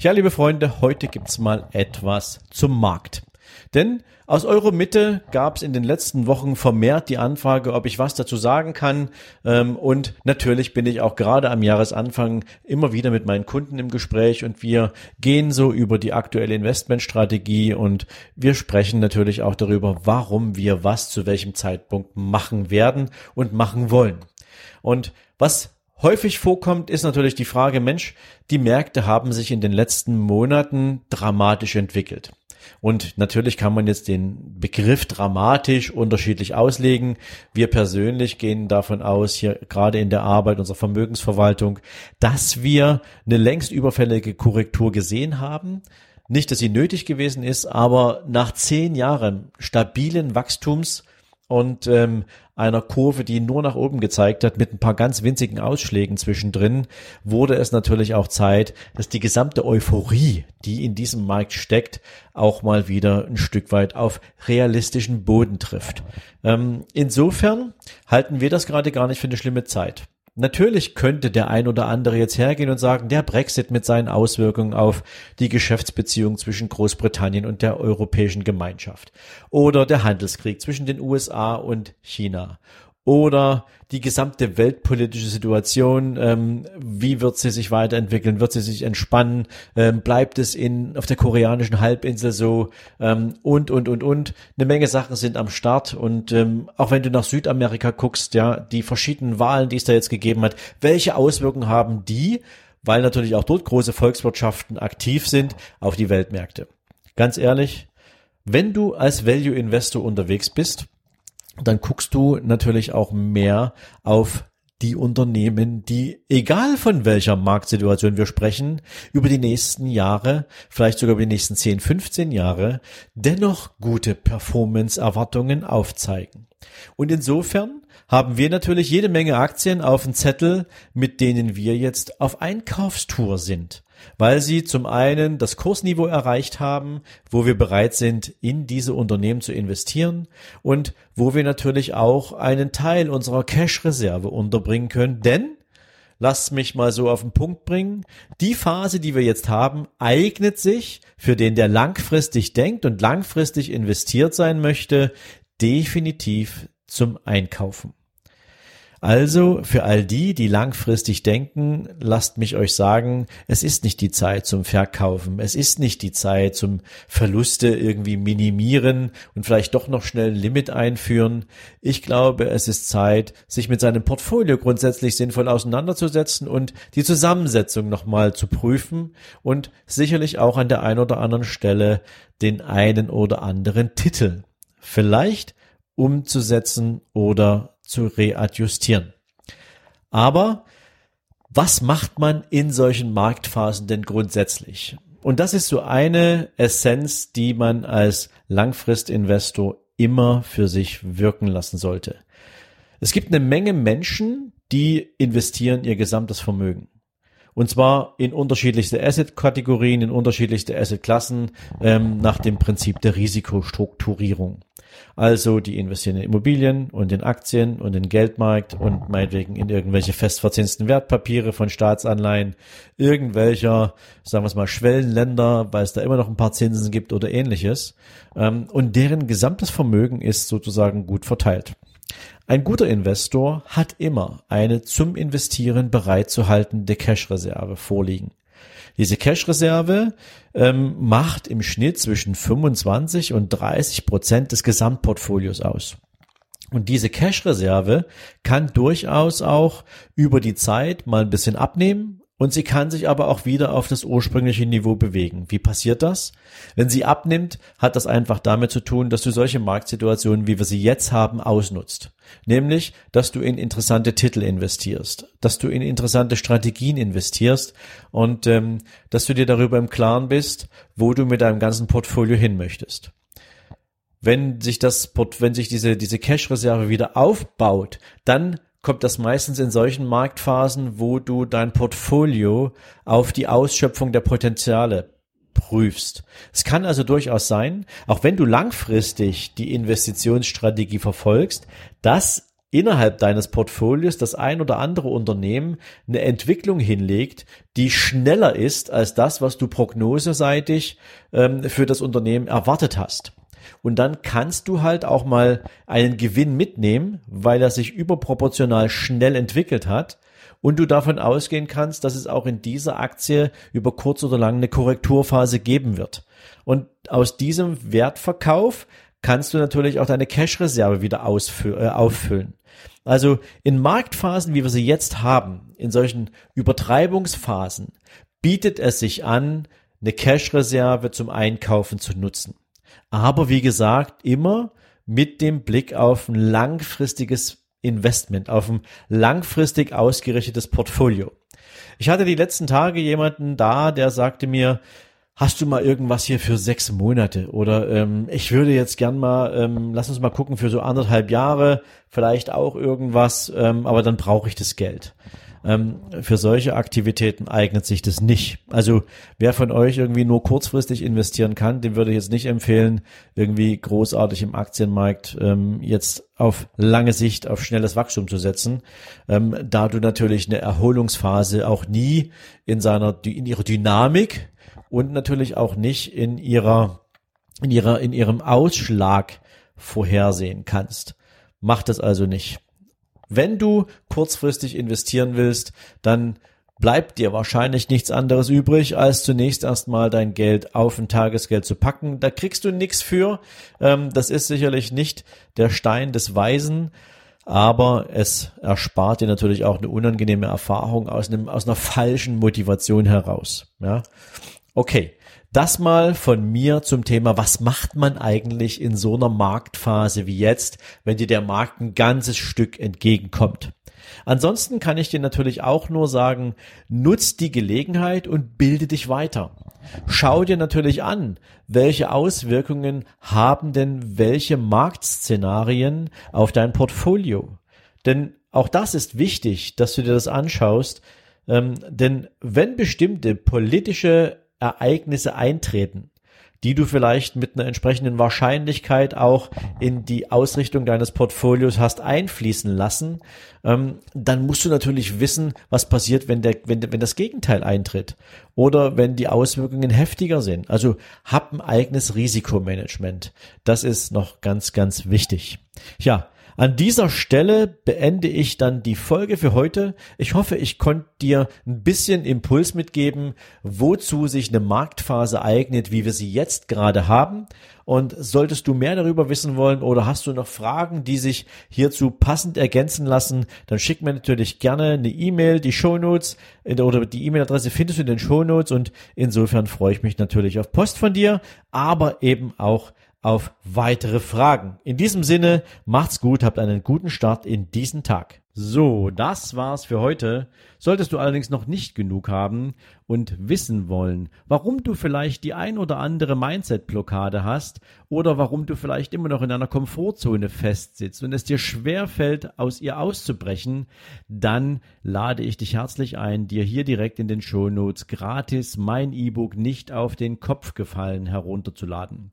Ja, liebe Freunde, heute gibt's mal etwas zum Markt. Denn aus eurer Mitte gab es in den letzten Wochen vermehrt die Anfrage, ob ich was dazu sagen kann. Ähm, und natürlich bin ich auch gerade am Jahresanfang immer wieder mit meinen Kunden im Gespräch und wir gehen so über die aktuelle Investmentstrategie und wir sprechen natürlich auch darüber, warum wir was zu welchem Zeitpunkt machen werden und machen wollen. Und was häufig vorkommt, ist natürlich die Frage, Mensch, die Märkte haben sich in den letzten Monaten dramatisch entwickelt. Und natürlich kann man jetzt den Begriff dramatisch unterschiedlich auslegen. Wir persönlich gehen davon aus, hier gerade in der Arbeit unserer Vermögensverwaltung, dass wir eine längst überfällige Korrektur gesehen haben. Nicht, dass sie nötig gewesen ist, aber nach zehn Jahren stabilen Wachstums und ähm, einer Kurve, die nur nach oben gezeigt hat, mit ein paar ganz winzigen Ausschlägen zwischendrin, wurde es natürlich auch Zeit, dass die gesamte Euphorie, die in diesem Markt steckt, auch mal wieder ein Stück weit auf realistischen Boden trifft. Ähm, insofern halten wir das gerade gar nicht für eine schlimme Zeit. Natürlich könnte der ein oder andere jetzt hergehen und sagen, der Brexit mit seinen Auswirkungen auf die Geschäftsbeziehungen zwischen Großbritannien und der Europäischen Gemeinschaft oder der Handelskrieg zwischen den USA und China oder die gesamte weltpolitische Situation, ähm, wie wird sie sich weiterentwickeln, wird sie sich entspannen, ähm, bleibt es in auf der koreanischen Halbinsel so? Ähm, und und und und. Eine Menge Sachen sind am Start und ähm, auch wenn du nach Südamerika guckst, ja die verschiedenen Wahlen, die es da jetzt gegeben hat, welche Auswirkungen haben die, weil natürlich auch dort große Volkswirtschaften aktiv sind auf die Weltmärkte. Ganz ehrlich, wenn du als Value Investor unterwegs bist dann guckst du natürlich auch mehr auf die Unternehmen, die, egal von welcher Marktsituation wir sprechen, über die nächsten Jahre, vielleicht sogar über die nächsten 10, 15 Jahre, dennoch gute Performance-Erwartungen aufzeigen. Und insofern haben wir natürlich jede Menge Aktien auf dem Zettel, mit denen wir jetzt auf Einkaufstour sind weil sie zum einen das Kursniveau erreicht haben, wo wir bereit sind, in diese Unternehmen zu investieren und wo wir natürlich auch einen Teil unserer Cash-Reserve unterbringen können, denn Lasst mich mal so auf den Punkt bringen. Die Phase, die wir jetzt haben, eignet sich für den, der langfristig denkt und langfristig investiert sein möchte, definitiv zum Einkaufen. Also für all die, die langfristig denken, lasst mich euch sagen, es ist nicht die Zeit zum Verkaufen, es ist nicht die Zeit zum Verluste irgendwie minimieren und vielleicht doch noch schnell ein Limit einführen. Ich glaube, es ist Zeit, sich mit seinem Portfolio grundsätzlich sinnvoll auseinanderzusetzen und die Zusammensetzung nochmal zu prüfen und sicherlich auch an der einen oder anderen Stelle den einen oder anderen Titel vielleicht umzusetzen oder zu readjustieren. Aber was macht man in solchen Marktphasen denn grundsätzlich? Und das ist so eine Essenz, die man als Langfristinvestor immer für sich wirken lassen sollte. Es gibt eine Menge Menschen, die investieren ihr gesamtes Vermögen. Und zwar in unterschiedlichste Asset-Kategorien, in unterschiedlichste Asset-Klassen ähm, nach dem Prinzip der Risikostrukturierung. Also die investieren in Immobilien und in Aktien und in Geldmarkt und meinetwegen in irgendwelche festverzinsten Wertpapiere von Staatsanleihen, irgendwelcher, sagen wir es mal, Schwellenländer, weil es da immer noch ein paar Zinsen gibt oder ähnliches. Ähm, und deren gesamtes Vermögen ist sozusagen gut verteilt. Ein guter Investor hat immer eine zum Investieren bereitzuhaltende Cash-Reserve vorliegen. Diese Cash-Reserve ähm, macht im Schnitt zwischen 25 und 30 Prozent des Gesamtportfolios aus. Und diese Cash-Reserve kann durchaus auch über die Zeit mal ein bisschen abnehmen und sie kann sich aber auch wieder auf das ursprüngliche Niveau bewegen. Wie passiert das? Wenn sie abnimmt, hat das einfach damit zu tun, dass du solche Marktsituationen, wie wir sie jetzt haben, ausnutzt. Nämlich, dass du in interessante Titel investierst, dass du in interessante Strategien investierst und ähm, dass du dir darüber im Klaren bist, wo du mit deinem ganzen Portfolio hin möchtest wenn sich das, wenn sich diese, diese Cash-Reserve wieder aufbaut, dann kommt das meistens in solchen Marktphasen, wo du dein Portfolio auf die Ausschöpfung der Potenziale prüfst. Es kann also durchaus sein, auch wenn du langfristig die Investitionsstrategie verfolgst, dass innerhalb deines Portfolios das ein oder andere Unternehmen eine Entwicklung hinlegt, die schneller ist als das, was du prognoseseitig ähm, für das Unternehmen erwartet hast. Und dann kannst du halt auch mal einen Gewinn mitnehmen, weil er sich überproportional schnell entwickelt hat und du davon ausgehen kannst, dass es auch in dieser Aktie über kurz oder lang eine Korrekturphase geben wird. Und aus diesem Wertverkauf kannst du natürlich auch deine Cash-Reserve wieder äh, auffüllen. Also in Marktphasen, wie wir sie jetzt haben, in solchen Übertreibungsphasen, bietet es sich an, eine Cash-Reserve zum Einkaufen zu nutzen. Aber wie gesagt, immer mit dem Blick auf ein langfristiges Investment, auf ein langfristig ausgerichtetes Portfolio. Ich hatte die letzten Tage jemanden da, der sagte mir, hast du mal irgendwas hier für sechs Monate? Oder ähm, ich würde jetzt gern mal, ähm, lass uns mal gucken, für so anderthalb Jahre, vielleicht auch irgendwas, ähm, aber dann brauche ich das Geld. Ähm, für solche Aktivitäten eignet sich das nicht. Also wer von euch irgendwie nur kurzfristig investieren kann, dem würde ich jetzt nicht empfehlen, irgendwie großartig im Aktienmarkt ähm, jetzt auf lange Sicht auf schnelles Wachstum zu setzen, ähm, da du natürlich eine Erholungsphase auch nie in seiner in ihrer Dynamik und natürlich auch nicht in ihrer in ihrer in ihrem Ausschlag vorhersehen kannst. Mach das also nicht. Wenn du kurzfristig investieren willst, dann bleibt dir wahrscheinlich nichts anderes übrig, als zunächst erstmal dein Geld auf ein Tagesgeld zu packen. Da kriegst du nichts für. Ähm, das ist sicherlich nicht der Stein des Weisen, aber es erspart dir natürlich auch eine unangenehme Erfahrung aus einem, aus einer falschen Motivation heraus. Ja. Okay. Das mal von mir zum Thema, was macht man eigentlich in so einer Marktphase wie jetzt, wenn dir der Markt ein ganzes Stück entgegenkommt. Ansonsten kann ich dir natürlich auch nur sagen, nutz die Gelegenheit und bilde dich weiter. Schau dir natürlich an, welche Auswirkungen haben denn welche Marktszenarien auf dein Portfolio. Denn auch das ist wichtig, dass du dir das anschaust, ähm, denn wenn bestimmte politische Ereignisse eintreten, die du vielleicht mit einer entsprechenden Wahrscheinlichkeit auch in die Ausrichtung deines Portfolios hast einfließen lassen, ähm, dann musst du natürlich wissen, was passiert, wenn, der, wenn, wenn das Gegenteil eintritt oder wenn die Auswirkungen heftiger sind. Also hab ein eigenes Risikomanagement. Das ist noch ganz, ganz wichtig. Ja, an dieser Stelle beende ich dann die Folge für heute. Ich hoffe, ich konnte dir ein bisschen Impuls mitgeben, wozu sich eine Marktphase eignet, wie wir sie jetzt gerade haben. Und solltest du mehr darüber wissen wollen oder hast du noch Fragen, die sich hierzu passend ergänzen lassen, dann schick mir natürlich gerne eine E-Mail, die Shownotes oder die E-Mail-Adresse findest du in den Shownotes und insofern freue ich mich natürlich auf Post von dir, aber eben auch auf weitere Fragen. In diesem Sinne, macht's gut, habt einen guten Start in diesen Tag. So, das war's für heute. Solltest du allerdings noch nicht genug haben und wissen wollen, warum du vielleicht die ein oder andere Mindset-Blockade hast oder warum du vielleicht immer noch in einer Komfortzone festsitzt und es dir schwer fällt, aus ihr auszubrechen, dann lade ich dich herzlich ein, dir hier direkt in den Show Notes gratis mein E-Book nicht auf den Kopf gefallen herunterzuladen.